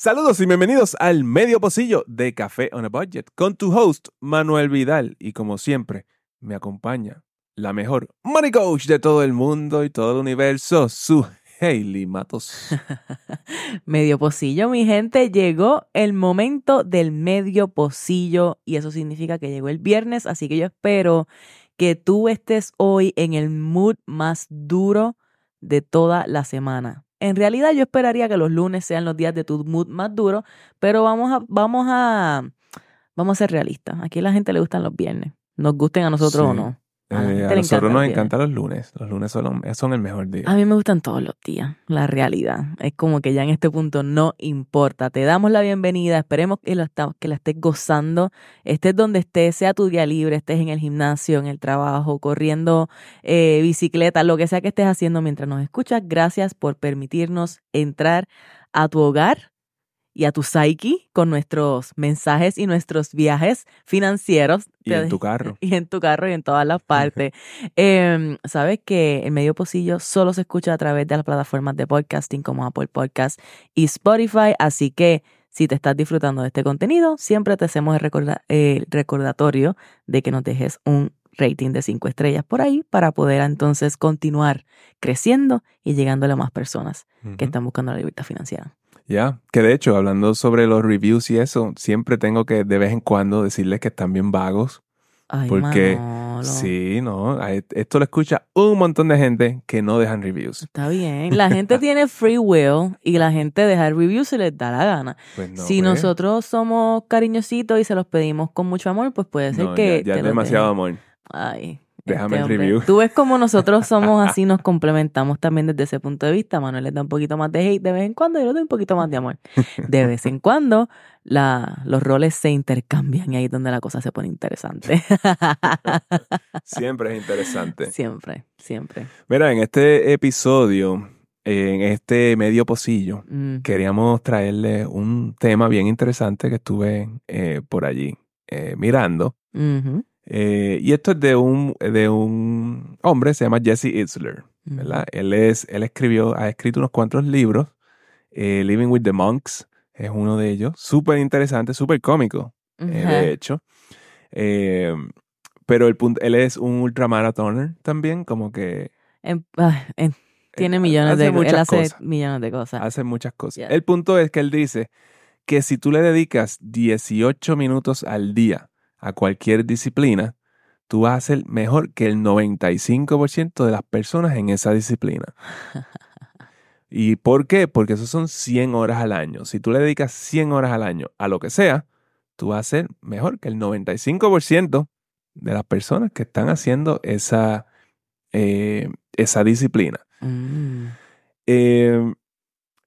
Saludos y bienvenidos al medio pocillo de Café on a Budget con tu host Manuel Vidal y como siempre me acompaña la mejor money coach de todo el mundo y todo el universo, su Hailey Matos. medio pocillo, mi gente, llegó el momento del medio pocillo y eso significa que llegó el viernes, así que yo espero que tú estés hoy en el mood más duro de toda la semana. En realidad yo esperaría que los lunes sean los días de tu mood más duro, pero vamos a, vamos a, vamos a ser realistas. Aquí a la gente le gustan los viernes, nos gusten a nosotros o no. A, eh, nosotros nos encantan los lunes. Los lunes son, son, el mejor día. A mí me gustan todos los días, la realidad. Es como que ya en este punto no importa. Te damos la bienvenida. Esperemos que, lo que la estés gozando. Estés donde estés, sea tu día libre, estés en el gimnasio, en el trabajo, corriendo eh, bicicleta, lo que sea que estés haciendo mientras nos escuchas. Gracias por permitirnos entrar a tu hogar y a tu psyche con nuestros mensajes y nuestros viajes financieros. Y en tu carro. Y en tu carro y en todas las partes. Em, Sabes que el medio pocillo solo se escucha a través de las plataformas de podcasting como Apple Podcast y Spotify, así que si te estás disfrutando de este contenido, siempre te hacemos el, recordatorio de que nos dejes un rating de cinco estrellas por ahí para poder entonces continuar creciendo y llegando a más personas que están buscando la libertad financiera. Ya, que de hecho, hablando sobre los reviews y eso, siempre tengo que de vez en cuando decirles que están bien vagos. Ay, porque sí, no, esto lo escucha un montón de gente que no dejan reviews. Está bien, la gente tiene free will y la gente deja reviews si les da la gana. Pues si pues. nosotros somos cariñositos y se los pedimos con mucho amor, pues puede ser que ya, ya es demasiado amor. Ay, Déjame el este review. Tú ves como nosotros somos así, nos complementamos también desde ese punto de vista. Manuel le da un poquito más de hate de vez en cuando y yo le doy un poquito más de amor. De vez en cuando la, los roles se intercambian y ahí es donde la cosa se pone interesante. Siempre es interesante. Siempre, siempre. Mira, en este episodio, en este medio pocillo, queríamos traerle un tema bien interesante que estuve eh, por allí eh, mirando. Eh, y esto es de un, de un hombre, se llama Jesse Itzler. ¿verdad? Él, es, él escribió, ha escrito unos cuantos libros. Eh, Living with the Monks es uno de ellos. Súper interesante, súper cómico, eh, de hecho. pero el punto, él es un ultramarathoner también, como que... Ah, tiene millones de cosas. Él hace millones de cosas. Hace muchas cosas. El punto es que él dice que si tú le dedicas 18 minutos al día a cualquier disciplina, tú vas a ser mejor que el 95% de las personas en esa disciplina. ¿Y por qué? Porque eso son 100 horas al año. Si tú le dedicas 100 horas al año a lo que sea, tú vas a ser mejor que el 95% de las personas que están haciendo esa, eh, esa disciplina. Mm. Eh,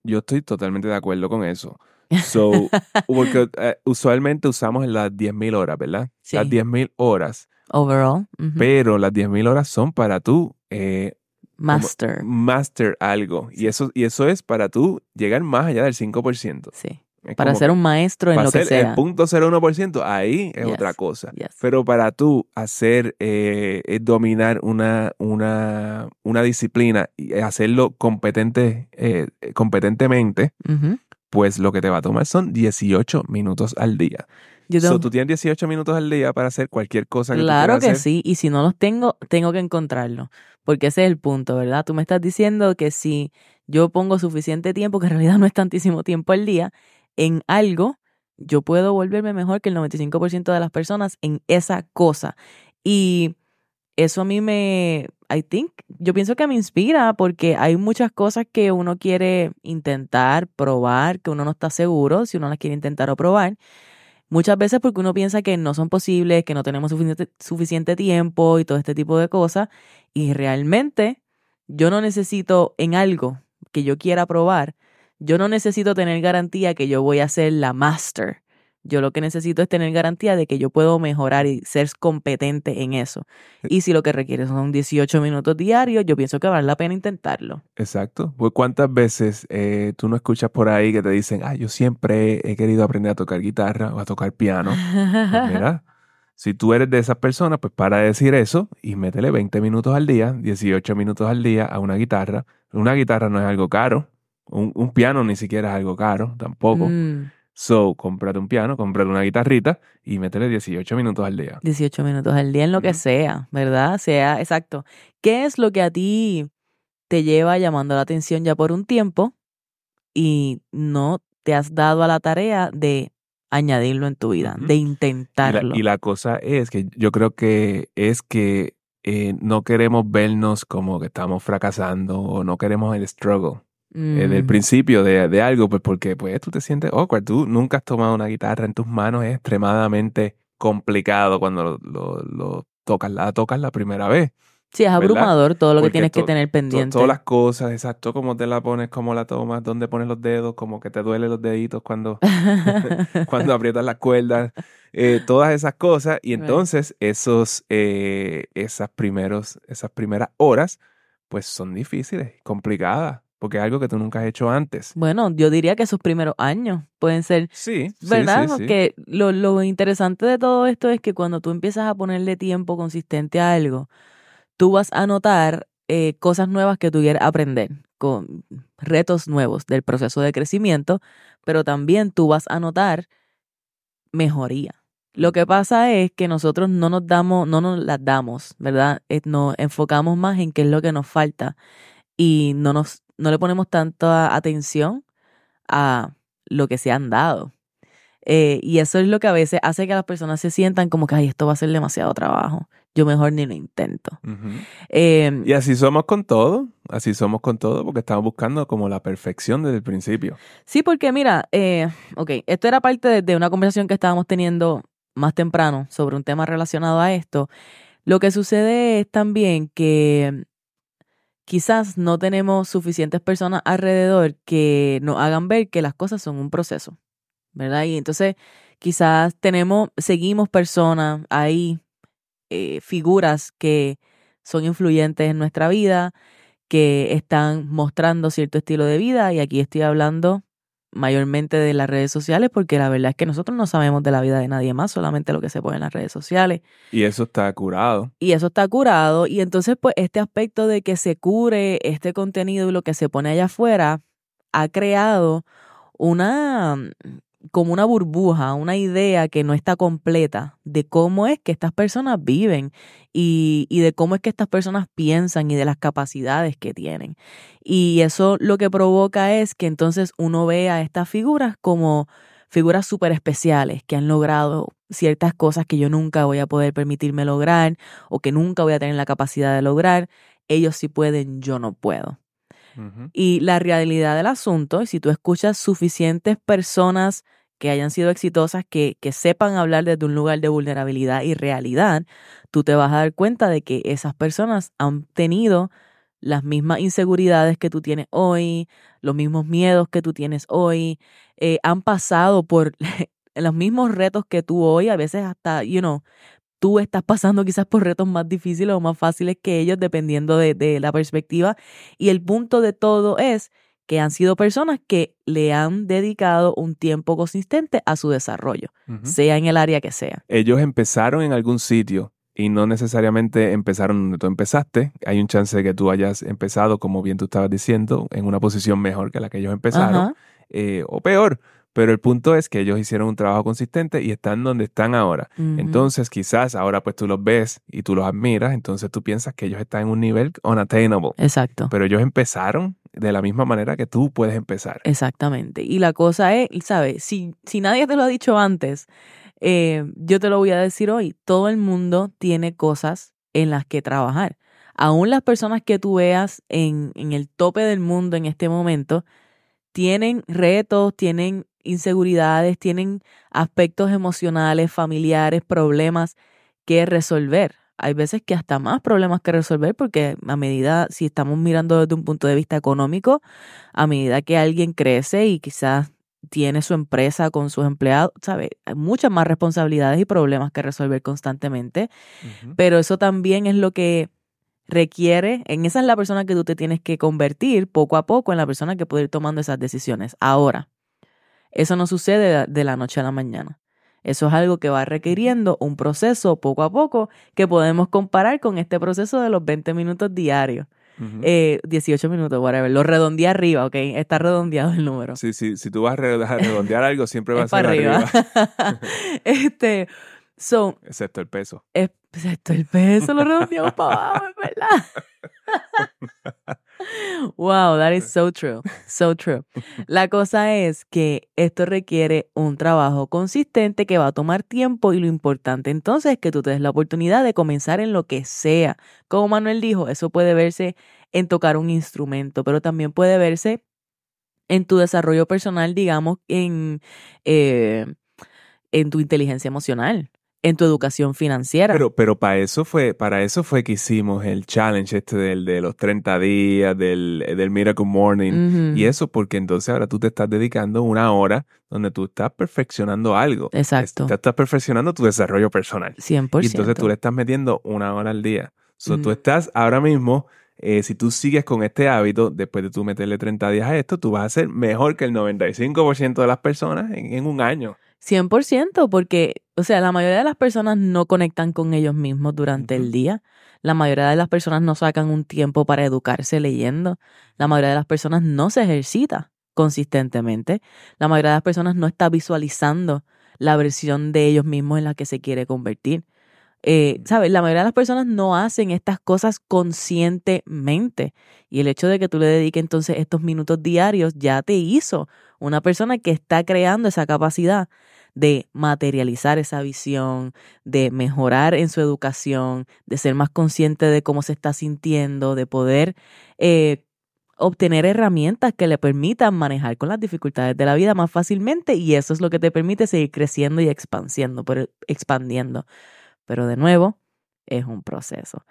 yo estoy totalmente de acuerdo con eso. So, porque eh, usualmente usamos las 10.000 horas, ¿verdad? Sí. Las 10.000 horas. Overall. Pero las 10.000 horas son para tú... Eh, master. Master algo. Y, eso, y eso es para tú llegar más allá del 5%. Sí. para ser un maestro en lo que sea. El punto 01%, ahí es otra cosa. Pero para tú hacer, eh, dominar una, una, una, disciplina y hacerlo competente, competentemente, pues lo que te va a tomar son 18 minutos al día. So, tú tienes 18 minutos al día para hacer cualquier cosa que Claro que sí, y si no los tengo, tengo que encontrarlo, porque ese es el punto, ¿verdad? Tú me estás diciendo que si yo pongo suficiente tiempo, que en realidad no es tantísimo tiempo al día, en algo, yo puedo volverme mejor que el 95% de las personas en esa cosa. Y eso a mí me, I think, yo pienso que me inspira porque hay muchas cosas que uno quiere intentar, probar, que uno no está seguro si uno las quiere intentar o probar. Muchas veces porque uno piensa que no son posibles, que no tenemos suficiente, suficiente tiempo y todo este tipo de cosas. Y realmente yo no necesito en algo que yo quiera probar, yo no necesito tener garantía que yo voy a ser la master yo lo que necesito es tener garantía de que yo puedo mejorar y ser competente en eso. Eh y si lo que requiere son 18 minutos diarios, yo pienso que vale la pena intentarlo. Exacto. Pues cuántas veces eh, tú no escuchas por ahí que te dicen, ah, yo siempre he querido aprender a tocar guitarra o a tocar piano. Pues mira, si tú eres de esas personas, pues para decir eso y métele 20 minutos al día, 18 minutos al día a una guitarra. Una guitarra no es algo caro. Un, un piano ni siquiera es algo caro, tampoco. Mm, So, cómprate un piano, cómprate una guitarrita y métele 18 minutos al día. 18 minutos al día en lo que sea, ¿verdad? Sea, exacto. ¿Qué es lo que a ti te lleva llamando la atención ya por un tiempo y no te has dado a la tarea de añadirlo en tu vida, de Y la, intentarlo? y la cosa es que yo creo que es que eh, no queremos vernos como que estamos fracasando o no queremos el struggle. Eh, del Mm, principio de, de algo, pues porque pues tú te sientes awkward. Tú nunca has tomado una guitarra en tus manos, es extremadamente complicado cuando lo, lo- lo tocas, la tocas la primera vez. sí, es ¿verdad? abrumador todo lo que Porque tienes que tener pendiente. todas las cosas, exacto, cómo te la pones, cómo la tomas, dónde pones los dedos, como que te duelen los deditos cuando, cuando aprietas las cuerdas, eh, todas esas cosas. Y entonces esos, eh, esas, primeros, esas primeras horas, pues son difíciles, complicadas, porque es algo que tú nunca has hecho antes. bueno, yo diría que esos primeros años pueden ser Sí, ¿Verdad? sí, sí. Porque lo, lo interesante de todo esto es que cuando tú empiezas a ponerle tiempo consistente a algo, tú vas a notar eh, cosas nuevas que tú quieres aprender, con retos nuevos del proceso de crecimiento, pero también tú vas a notar mejoría. Lo que pasa es que nosotros no nos damos, no nos las damos, ¿verdad? Eh, Nos enfocamos más en qué es lo que nos falta y no nos, no le ponemos tanta atención a lo que se han dado. Eh, y eso es lo que a veces hace que las personas se sientan como que, ay, esto va a ser demasiado trabajo. Yo mejor ni lo intento. Eh, Y así somos con todo, así somos con todo, porque estamos buscando como la perfección desde el principio. sí, porque mira, eh, ok, esto era parte de, de una conversación que estábamos teniendo más temprano sobre un tema relacionado a esto. Lo que sucede es también que quizás no tenemos suficientes personas alrededor que nos hagan ver que las cosas son un proceso, ¿verdad? Y entonces quizás tenemos, seguimos personas ahí, eh, figuras que son influyentes en nuestra vida, que están mostrando cierto estilo de vida, y aquí estoy hablando mayormente de las redes sociales, porque la verdad es que nosotros no sabemos de la vida de nadie más, solamente lo que se pone en las redes sociales. Y eso está curado. Y eso está curado. Y entonces, pues, este aspecto de que se cure este contenido y lo que se pone allá afuera ha creado una como una burbuja, una idea que no está completa de cómo es que estas personas viven y, y de cómo es que estas personas piensan y de las capacidades que tienen. Y eso lo que provoca es que entonces uno ve a estas figuras como figuras súper especiales que han logrado ciertas cosas que yo nunca voy a poder permitirme lograr o que nunca voy a tener la capacidad de lograr. Ellos sí pueden, yo no puedo. Y la realidad del asunto, y si tú escuchas suficientes personas que hayan sido exitosas, que, que sepan hablar desde un lugar de vulnerabilidad y realidad, tú te vas a dar cuenta de que esas personas han tenido las mismas inseguridades que tú tienes hoy, los mismos miedos que tú tienes hoy, eh, han pasado por los mismos retos que tú hoy, a veces hasta, you know, tú estás pasando quizás por retos más difíciles o más fáciles que ellos, dependiendo de, de la perspectiva. Y el punto de todo es que han sido personas que le han dedicado un tiempo consistente a su desarrollo, sea en el área que sea. Ellos empezaron en algún sitio y no necesariamente empezaron donde tú empezaste. Hay un chance de que tú hayas empezado, como bien tú estabas diciendo, en una posición mejor que la que ellos empezaron, eh, o peor. Pero el punto es que ellos hicieron un trabajo consistente y están donde están ahora. Entonces, quizás ahora pues tú los ves y tú los admiras, entonces tú piensas que ellos están en un nivel unattainable. Exacto. Pero ellos empezaron de la misma manera que tú puedes empezar. Exactamente. Y la cosa es, ¿sabes? Si, si nadie te lo ha dicho antes, eh, yo te lo voy a decir hoy. Todo el mundo tiene cosas en las que trabajar. Aún las personas que tú veas en, en el tope del mundo en este momento, tienen retos, tienen inseguridades, tienen aspectos emocionales, familiares, problemas que resolver. Hay veces que hasta más problemas que resolver porque a medida, si estamos mirando desde un punto de vista económico, a medida que alguien crece y quizás tiene su empresa con sus empleados, ¿sabes? Hay muchas más responsabilidades y problemas que resolver constantemente, pero eso también es lo que requiere, en esa es la persona que tú te tienes que convertir poco a poco en la persona que puede ir tomando esas decisiones. Ahora, eso no sucede de- de la noche a la mañana. Eso es algo que va requiriendo un proceso poco a poco que podemos comparar con este proceso de los 20 minutos diarios. Ujú. Eh, 18 minutos, whatever. Lo redondeé arriba, ¿ok? Está redondeado el número. Sí, sí, si tú vas a re- a redondear algo, siempre va a ser arriba. arriba. este, so, Excepto el peso. es, esto, el peso lo redondeamos para abajo, es verdad. wow, that is so true, so true. La cosa es que esto requiere un trabajo consistente que va a tomar tiempo y lo importante entonces es que tú te des la oportunidad de comenzar en lo que sea. Como Manuel dijo, eso puede verse en tocar un instrumento, pero también puede verse en tu desarrollo personal, digamos, en, eh, en tu inteligencia emocional, en tu educación financiera. Pero, pero para eso fue, para eso fue que hicimos el challenge este del, de los 30 días, del, del Miracle Morning. Y eso porque entonces ahora tú te estás dedicando una hora donde tú estás perfeccionando algo. Exacto. Estás, estás perfeccionando tu desarrollo personal. 100%. Y entonces tú le estás metiendo una hora al día. So, tú Ujú. estás ahora mismo, eh, si tú sigues con este hábito, después de tú meterle 30 días a esto, tú vas a ser mejor que el 95% de las personas en, en un año. 100%, porque, o sea, la mayoría de las personas no conectan con ellos mismos durante el día. La mayoría de las personas no sacan un tiempo para educarse leyendo. La mayoría de las personas no se ejercita consistentemente. La mayoría de las personas no está visualizando la versión de ellos mismos en la que se quiere convertir. Eh, ¿Sabes? La mayoría de las personas no hacen estas cosas conscientemente. Y el hecho de que tú le dediques entonces estos minutos diarios ya te hizo una persona que está creando esa capacidad de materializar esa visión, de mejorar en su educación, de ser más consciente de cómo se está sintiendo, de poder eh, obtener herramientas que le permitan manejar con las dificultades de la vida más fácilmente y eso es lo que te permite seguir creciendo y expandiendo, pero, expandiendo. Pero de nuevo, es un proceso.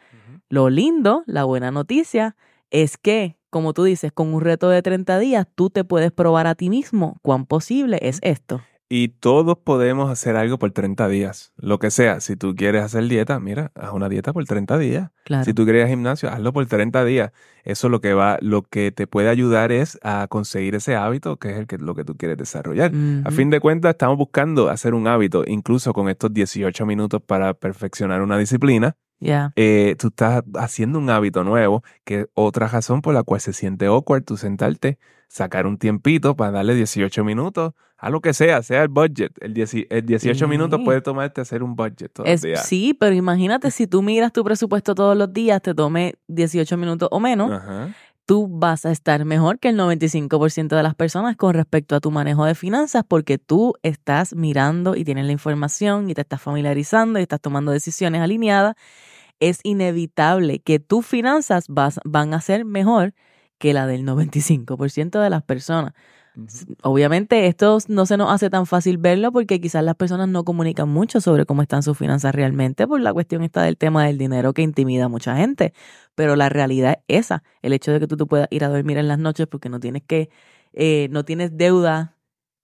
Lo lindo, la buena noticia, es que, como tú dices, con un reto de 30 días, tú te puedes probar a ti mismo cuán posible es esto. Y todos podemos hacer algo por 30 días. Lo que sea. Si tú quieres hacer dieta, mira, haz una dieta por 30 días. Claro. Si tú quieres ir al gimnasio, hazlo por 30 días. Eso lo que va, lo que te puede ayudar es a conseguir ese hábito que es el que, lo que tú quieres desarrollar. A fin de cuentas, estamos buscando hacer un hábito, incluso con estos 18 minutos para perfeccionar una disciplina. Ya. eh, tú estás haciendo un hábito nuevo, que es otra razón por la cual se siente awkward tú sentarte, sacar un tiempito para darle 18 minutos a lo que sea, sea el budget. El, dieci- el 18 Sí. minutos puede tomarte hacer un budget todos Es, los días. sí, pero imagínate si tú miras tu presupuesto todos los días, te tome 18 minutos o menos, Ajá. tú vas a estar mejor que el 95% de las personas con respecto a tu manejo de finanzas porque tú estás mirando y tienes la información y te estás familiarizando y estás tomando decisiones alineadas. Es inevitable que tus finanzas vas- van a ser mejor que la del 95% de las personas. Obviamente esto no se nos hace tan fácil verlo porque quizás las personas no comunican mucho sobre cómo están sus finanzas realmente por la cuestión está del tema del dinero que intimida a mucha gente. Pero la realidad es esa, el hecho de que tú te puedas ir a dormir en las noches porque no tienes que, eh, no tienes deuda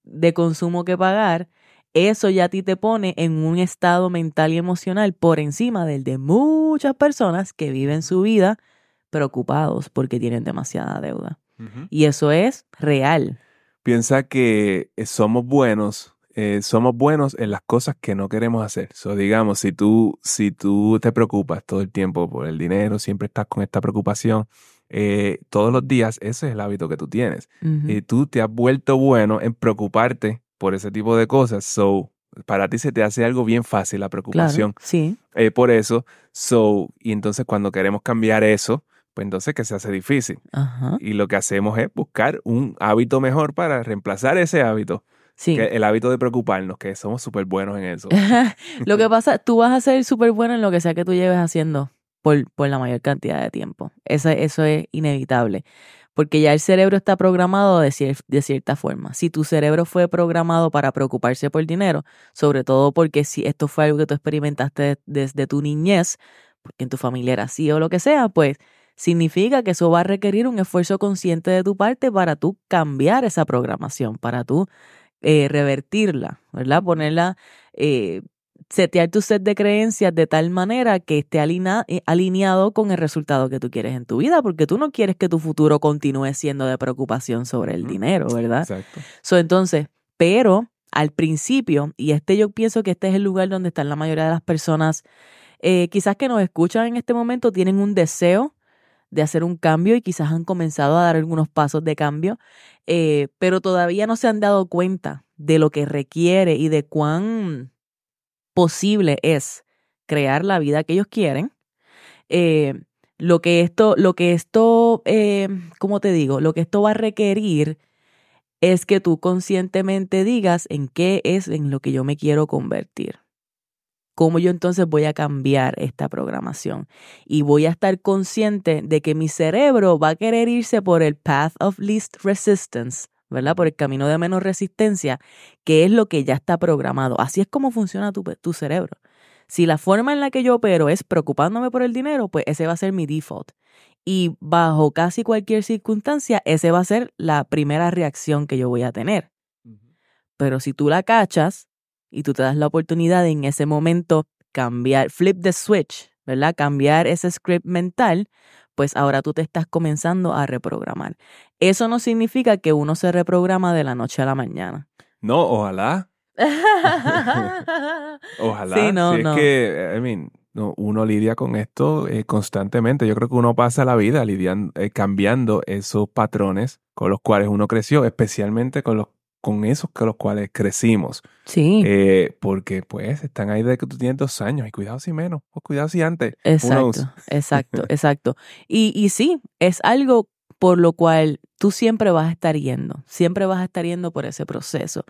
de consumo que pagar, eso ya a ti te pone en un estado mental y emocional por encima del de muchas personas que viven su vida preocupados porque tienen demasiada deuda. Y eso es real. Piensa que eh, somos buenos, eh, somos buenos en las cosas que no queremos hacer. So, digamos, si tú, si tú te preocupas todo el tiempo por el dinero, siempre estás con esta preocupación, eh, todos los días, ese es el hábito que tú tienes. Y tú te has vuelto bueno en preocuparte por ese tipo de cosas. So, para ti se te hace algo bien fácil la preocupación. Claro, sí, Eh, por eso, so, y entonces cuando queremos cambiar eso, pues entonces que se hace difícil. ajá, Y lo que hacemos es buscar un hábito mejor para reemplazar ese hábito, sí. que el hábito de preocuparnos, que somos súper buenos en eso. lo que pasa, tú vas a ser súper bueno en lo que sea que tú lleves haciendo por, por la mayor cantidad de tiempo. Eso, eso es inevitable. Porque ya el cerebro está programado de, cier- de cierta forma. Si tu cerebro fue programado para preocuparse por dinero, sobre todo porque si esto fue algo que tú experimentaste de- desde tu niñez, porque en tu familia era así o lo que sea, pues significa que eso va a requerir un esfuerzo consciente de tu parte para tú cambiar esa programación, para tú eh, revertirla, ¿verdad? Ponerla, eh, setear tu set de creencias de tal manera que esté eh, alineado con el resultado que tú quieres en tu vida, porque tú no quieres que tu futuro continúe siendo de preocupación sobre el dinero, ¿verdad? Exacto. So, entonces, pero al principio, y este yo pienso que este es el lugar donde están la mayoría de las personas, eh, quizás que nos escuchan en este momento, tienen un deseo de hacer un cambio y quizás han comenzado a dar algunos pasos de cambio, eh, pero todavía no se han dado cuenta de lo que requiere y de cuán posible es crear la vida que ellos quieren. Eh, lo que esto, lo que esto, eh, ¿cómo te digo? Lo que esto va a requerir es que tú conscientemente digas en qué es en lo que yo me quiero convertir. ¿Cómo yo entonces voy a cambiar esta programación? Y voy a estar consciente de que mi cerebro va a querer irse por el path of least resistance, ¿verdad? Por el camino de menos resistencia, que es lo que ya está programado. Así es como funciona tu, tu cerebro. Si la forma en la que yo opero es preocupándome por el dinero, pues ese va a ser mi default. Y bajo casi cualquier circunstancia, ese va a ser la primera reacción que yo voy a tener. Pero si tú la cachas y tú te das la oportunidad de en ese momento cambiar, flip the switch, ¿verdad? Cambiar ese script mental, pues ahora tú te estás comenzando a reprogramar. Eso no significa que uno se reprograma de la noche a la mañana. No, ojalá. ojalá. Sí, no, es que, I mean, uno lidia con esto eh, constantemente. Yo creo que uno pasa la vida lidiando, eh, cambiando esos patrones con los cuales uno creció, especialmente con los con esos con los cuales crecimos. Sí. Eh, porque pues están ahí desde que tú tienes dos años y cuidado si menos o cuidado si antes. Exacto, exacto, exacto. Y, y sí, es algo por lo cual tú siempre vas a estar yendo, siempre vas a estar yendo por ese proceso.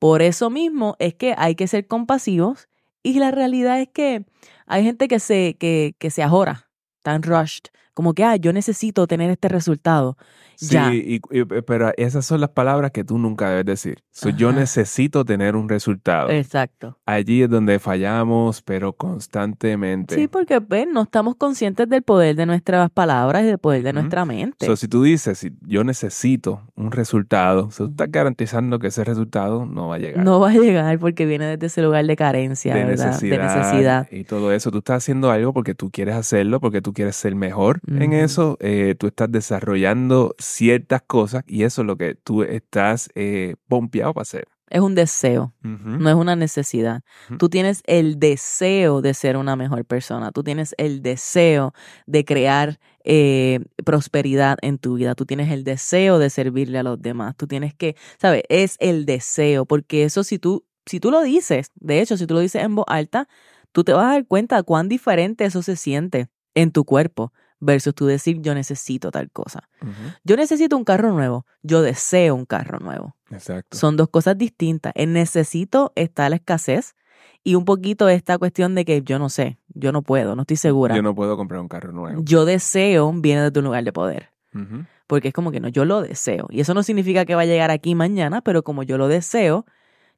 Por eso mismo es que hay que ser compasivos y la realidad es que hay gente que se, que, que se ajora, tan rushed, como que, ah, yo necesito tener este resultado. Sí, pero esas son las palabras que tú nunca debes decir. yo necesito tener un resultado. Exacto. Allí es donde fallamos, pero constantemente. Sí, porque ven, no estamos conscientes del poder de nuestras palabras y del poder de nuestra mente. So, si tú dices, yo necesito un resultado, tú estás garantizando que ese resultado no va a llegar. No va a llegar porque viene desde ese lugar de carencia, de Necesidad, de necesidad. Y todo eso. Tú estás haciendo algo porque tú quieres hacerlo, porque tú quieres ser mejor en eso. Eh, tú estás desarrollando ciertas cosas y eso es lo que tú estás eh, pompeado para hacer. Es un deseo, no es una necesidad. Tú tienes el deseo de ser una mejor persona, tú tienes el deseo de crear eh, prosperidad en tu vida, tú tienes el deseo de servirle a los demás, tú tienes que, ¿sabes? Es el deseo, porque eso si tú, si tú lo dices, de hecho, si tú lo dices en voz alta, tú te vas a dar cuenta de cuán diferente eso se siente en tu cuerpo versus tú decir yo necesito tal cosa. Yo necesito un carro nuevo, yo deseo un carro nuevo. Exacto. Son dos cosas distintas. El necesito está la escasez y un poquito esta cuestión de que yo no sé, yo no puedo, no estoy segura. Yo no puedo comprar un carro nuevo. Yo deseo viene de tu lugar de poder. Porque es como que no, yo lo deseo. Y eso no significa que va a llegar aquí mañana, pero como yo lo deseo,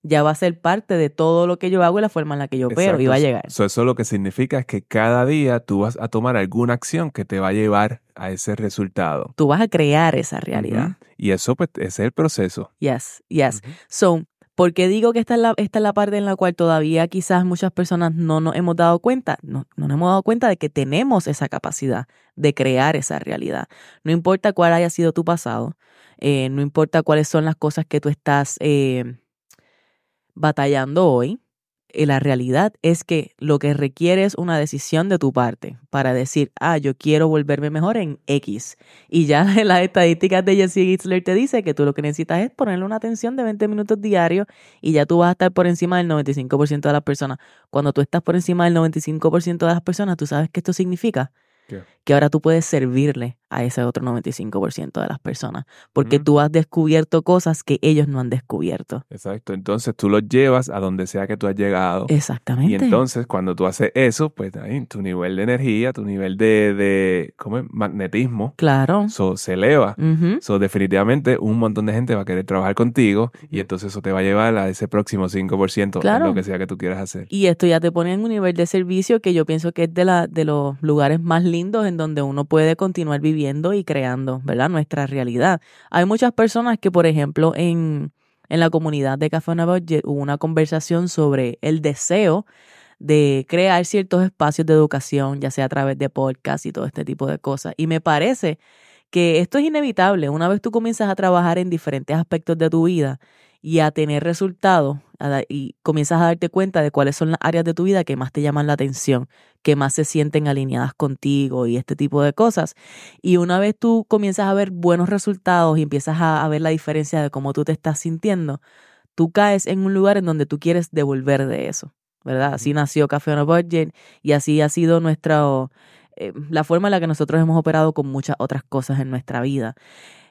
ya va a ser parte de todo lo que yo hago y la forma en la que yo opero y va a llegar. eso lo que significa es que cada día tú vas a tomar alguna acción que te va a llevar a ese resultado. Tú vas a crear esa realidad. Y eso pues es el proceso. Yes, yes. So, ¿por qué digo que esta es, la, esta es la parte en la cual todavía quizás muchas personas no nos hemos dado cuenta? No, no nos hemos dado cuenta de que tenemos esa capacidad de crear esa realidad. No importa cuál haya sido tu pasado, eh, no importa cuáles son las cosas que tú estás... Eh, batallando hoy, y la realidad es que lo que requiere es una decisión de tu parte para decir, ah, yo quiero volverme mejor en X. Y ya las estadísticas de Jesse Gitzler te dice que tú lo que necesitas es ponerle una atención de 20 minutos diarios y ya tú vas a estar por encima del 95% de las personas. Cuando tú estás por encima del 95% de las personas, ¿tú sabes qué esto significa? Que ahora tú puedes servirle a ese otro 95% de las personas, porque tú has descubierto cosas que ellos no han descubierto. Exacto, entonces tú los llevas a donde sea que tú has llegado. Exactamente. Y entonces cuando tú haces eso, pues ahí tu nivel de energía, tu nivel de, de ¿cómo es? magnetismo, claro. se eleva. So, definitivamente un montón de gente va a querer trabajar contigo y entonces eso te va a llevar a ese próximo 5% claro. lo que sea que tú quieras hacer. Y esto ya te pone en un nivel de servicio que yo pienso que es de, la, de los lugares más lindos en donde uno puede continuar viviendo y creando, ¿verdad? Nuestra realidad. Hay muchas personas que, por ejemplo, en, en la comunidad de Café Nueva hubo una conversación sobre el deseo de crear ciertos espacios de educación, ya sea a través de podcast y todo este tipo de cosas. Y me parece que esto es inevitable. Una vez tú comienzas a trabajar en diferentes aspectos de tu vida y a tener resultados da- y comienzas a darte cuenta de cuáles son las áreas de tu vida que más te llaman la atención, que más se sienten alineadas contigo y este tipo de cosas. Y una vez tú comienzas a ver buenos resultados y empiezas a, a ver la diferencia de cómo tú te estás sintiendo, tú caes en un lugar en donde tú quieres devolver de eso, ¿verdad? Así nació Café on a Budget y así ha sido nuestra, eh, la forma en la que nosotros hemos operado con muchas otras cosas en nuestra vida.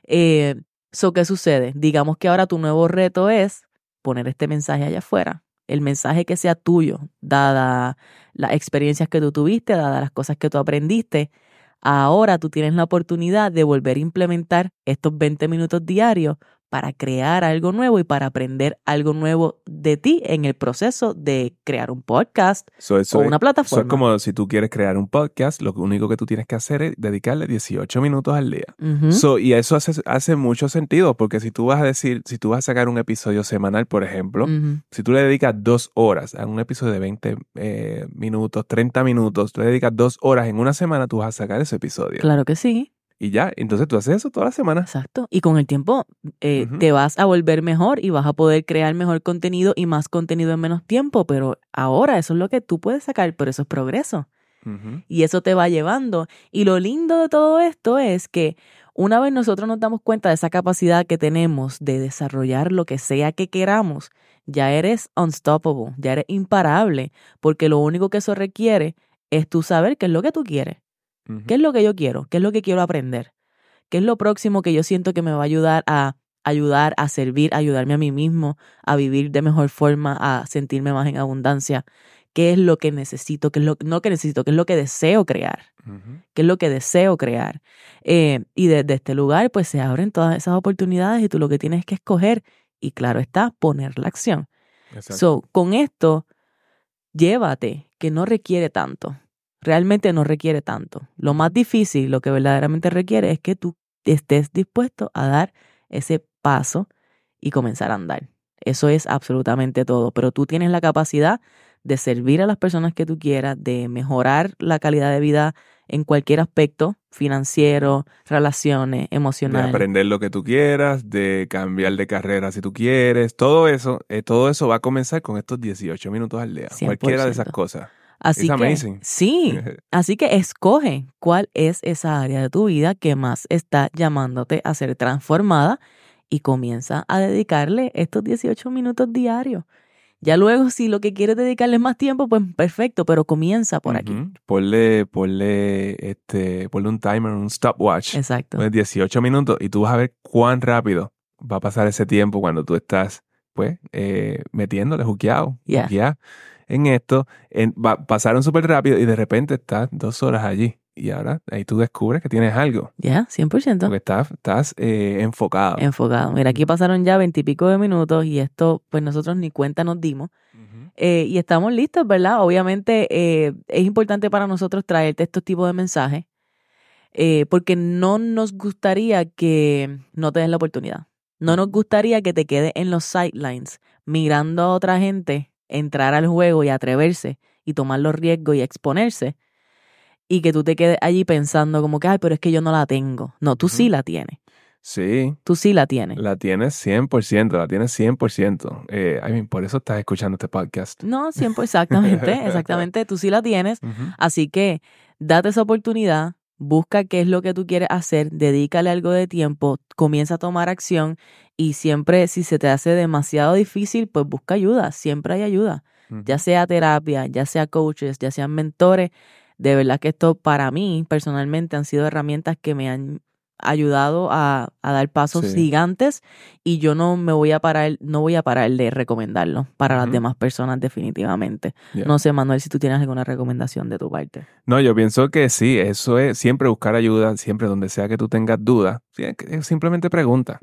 Eh, so, ¿Qué sucede? Digamos que ahora tu nuevo reto es poner este mensaje allá afuera. El mensaje que sea tuyo, dada las experiencias que tú tuviste, dada las cosas que tú aprendiste. Ahora tú tienes la oportunidad de volver a implementar estos 20 minutos diarios para crear algo nuevo y para aprender algo nuevo de ti en el proceso de crear un podcast So, eso o una Eso plataforma. es como si tú quieres crear un podcast, lo único que tú tienes que hacer es dedicarle 18 minutos al día. So, y eso hace, hace mucho sentido, porque si tú vas a decir, si tú vas a sacar un episodio semanal, por ejemplo, si tú le dedicas dos horas a un episodio de 20 eh, minutos, 30 minutos, tú le dedicas dos horas en una semana, tú vas a sacar ese episodio. Claro que sí. Y ya, entonces tú haces eso toda la semana. Exacto. Y con el tiempo eh, te vas a volver mejor y vas a poder crear mejor contenido y más contenido en menos tiempo. Pero ahora eso es lo que tú puedes sacar, pero eso es progreso. Y eso te va llevando. Y lo lindo de todo esto es que una vez nosotros nos damos cuenta de esa capacidad que tenemos de desarrollar lo que sea que queramos, ya eres unstoppable, ya eres imparable, porque lo único que eso requiere es tú saber qué es lo que tú quieres. ¿Qué es lo que yo quiero? ¿Qué es lo que quiero aprender? ¿Qué es lo próximo que yo siento que me va a ayudar a ayudar, a servir, a ayudarme a mí mismo, a vivir de mejor forma, a sentirme más en abundancia? ¿Qué es lo que necesito? ¿Qué es lo no que necesito? ¿Qué es lo que deseo crear? ¿Qué es lo que deseo crear? Eh, y desde este lugar, pues se abren todas esas oportunidades y tú lo que tienes que escoger, y claro está, poner la acción. Exacto. So, con esto, llévate, que no requiere tanto. Realmente no requiere tanto. Lo más difícil, lo que verdaderamente requiere es que tú estés dispuesto a dar ese paso y comenzar a andar. Eso es absolutamente todo. Pero tú tienes la capacidad de servir a las personas que tú quieras, de mejorar la calidad de vida en cualquier aspecto, financiero, relaciones, de emocional. aprender lo que tú quieras, de cambiar de carrera si tú quieres, todo eso, eh, todo eso va a comenzar con estos 18 minutos al día. Cualquiera de esas 100%. cosas. Así It's que, amazing. sí, Así que escoge cuál es esa área de tu vida que más está llamándote a ser transformada y comienza a dedicarle estos 18 minutos diarios. Ya luego, si lo que quieres dedicarle más tiempo, pues perfecto, pero comienza por aquí. Ponle, ponle, este, ponle un timer, un stopwatch. Exacto. Pues 18 minutos y tú vas a ver cuán rápido va a pasar ese tiempo cuando tú estás, pues, eh, metiéndole, juqueado, Yeah. juqueado en esto. En, va- pasaron súper rápido y de repente estás dos horas allí. Y ahora ahí tú descubres que tienes algo. Ya, 100%. Porque estás, estás eh, enfocado. Enfocado. Mira, aquí pasaron ya veintipico de minutos y esto, pues nosotros ni cuenta nos dimos. Eh, y estamos listos, ¿verdad? Obviamente eh, es importante para nosotros traerte estos tipos de mensajes eh, porque no nos gustaría que no te des la oportunidad. No nos gustaría que te quedes en los sidelines mirando a otra gente entrar al juego y atreverse y tomar los riesgos y exponerse y que tú te quedes allí pensando como que, ay, pero es que yo no la tengo. No, tú sí la tienes. Sí, Tú sí la tienes. la tienes 100%, la tienes 100%. Eh, I mean, por eso estás escuchando este podcast. No, 100%, exactamente, exactamente, tú sí la tienes. Así que date esa oportunidad, busca qué es lo que tú quieres hacer, dedícale algo de tiempo, comienza a tomar acción y siempre si se te hace demasiado difícil, pues busca ayuda, siempre hay ayuda, ya sea terapia, ya sea coaches, ya sean mentores. De verdad que esto para mí personalmente han sido herramientas que me han ayudado a, a dar pasos Sí. gigantes y yo no me voy a parar, no voy a parar de recomendarlo para las demás personas definitivamente. Yeah. No sé, Manuel, si tú tienes alguna recomendación de tu parte. No, yo pienso que sí, eso es siempre buscar ayuda, siempre donde sea que tú tengas dudas, simplemente pregunta,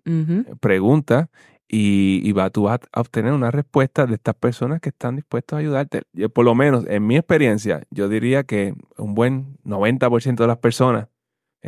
pregunta y, y va, tú vas a obtener una respuesta de estas personas que están dispuestas a ayudarte. Yo, por lo menos en mi experiencia, yo diría que un buen 90% de las personas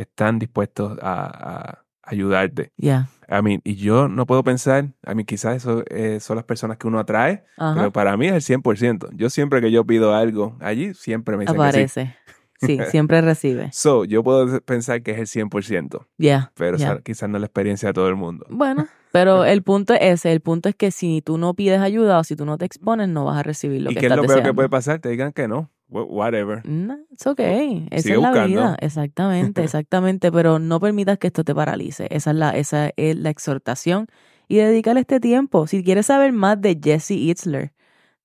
están dispuestos a, a ayudarte. Ya. A mí, y yo no puedo pensar, a mí quizás eso eh, son las personas que uno atrae, pero para mí es el 100%. Yo siempre que yo pido algo allí, siempre me dicen que sí. Aparece. Sí, siempre recibe. So, yo puedo pensar que es el 100%, Ya. pero quizás no es la experiencia de todo el mundo. Bueno, Pero el punto es ese, el punto es que si tú no pides ayuda o si tú no te expones, no vas a recibir lo ¿Y que qué es lo peor que puede pasar? Te digan que no. Wh- Whatever. No, it's okay. Esa Sigue es la buscando. vida. Exactamente, exactamente. Pero no permitas que esto te paralice. Esa es la, esa es la exhortación. Y dedícale este tiempo. Si quieres saber más de Jesse Itzler,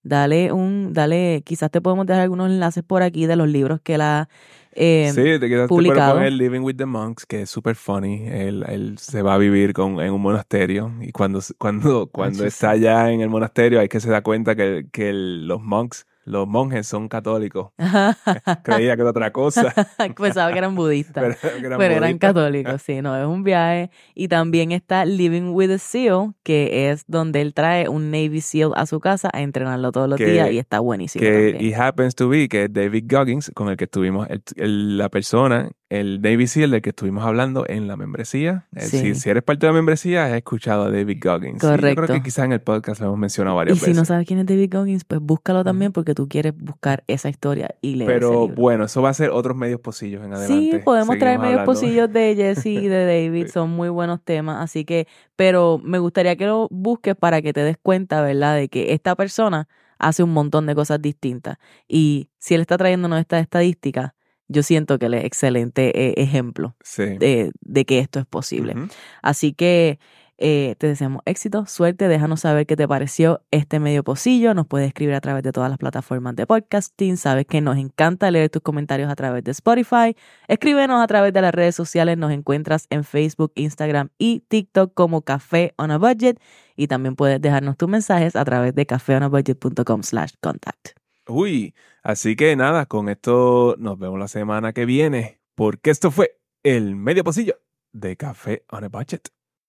dale un, dale, quizás te podemos dejar algunos enlaces por aquí de los libros que la eh, sí, te quedaste publicado. poner Living with the Monks, que es súper funny. Él, él se va a vivir con, en un monasterio y cuando, cuando, cuando está allá en el monasterio hay que se da cuenta que, que el- los monks, los monjes son católicos. Creía que era otra cosa. Pensaba que eran budistas. pero, que eran Pero eran budistas. católicos, sí, no, es un viaje. Y también está Living with a SEAL, que es donde él trae un Navy SEAL a su casa a entrenarlo todos los Que- días y está buenísimo. que también. it happens to be que es David Goggins con el que estuvimos el- el- la persona el Navy SEAL del que estuvimos hablando en la membresía Eh, Sí. si, si eres parte de la membresía has escuchado a David Goggins Y yo creo Correcto. que quizás en el podcast lo hemos mencionado Y varias si veces no sabes quién es David Goggins, pues búscalo también porque tú quieres buscar esa historia y leer ese pero libro. bueno eso va a ser otros medios pocillos en adelante Sí, podemos traer medios hablando. pocillos de Jesse y de David, Sí. son muy buenos temas, así que, pero me gustaría que lo busques para que te des cuenta, ¿verdad?, de que esta persona hace un montón de cosas distintas y si él está trayéndonos estas estadísticas, yo siento que él es excelente eh, ejemplo sí de, de que esto es posible. Así que eh, te deseamos éxito, suerte, déjanos saber qué te pareció este medio pocillo. Nos puedes escribir a través de todas las plataformas de podcasting. Sabes que nos encanta leer tus comentarios a través de Spotify. Escríbenos a través de las redes sociales. Nos encuentras en Facebook, Instagram y TikTok como Café on a Budget. Y también puedes dejarnos tus mensajes a través de cafeonabudget.com slash contact. Uy así que nada con esto nos vemos la semana que viene porque esto fue el medio pocillo de Café on a Budget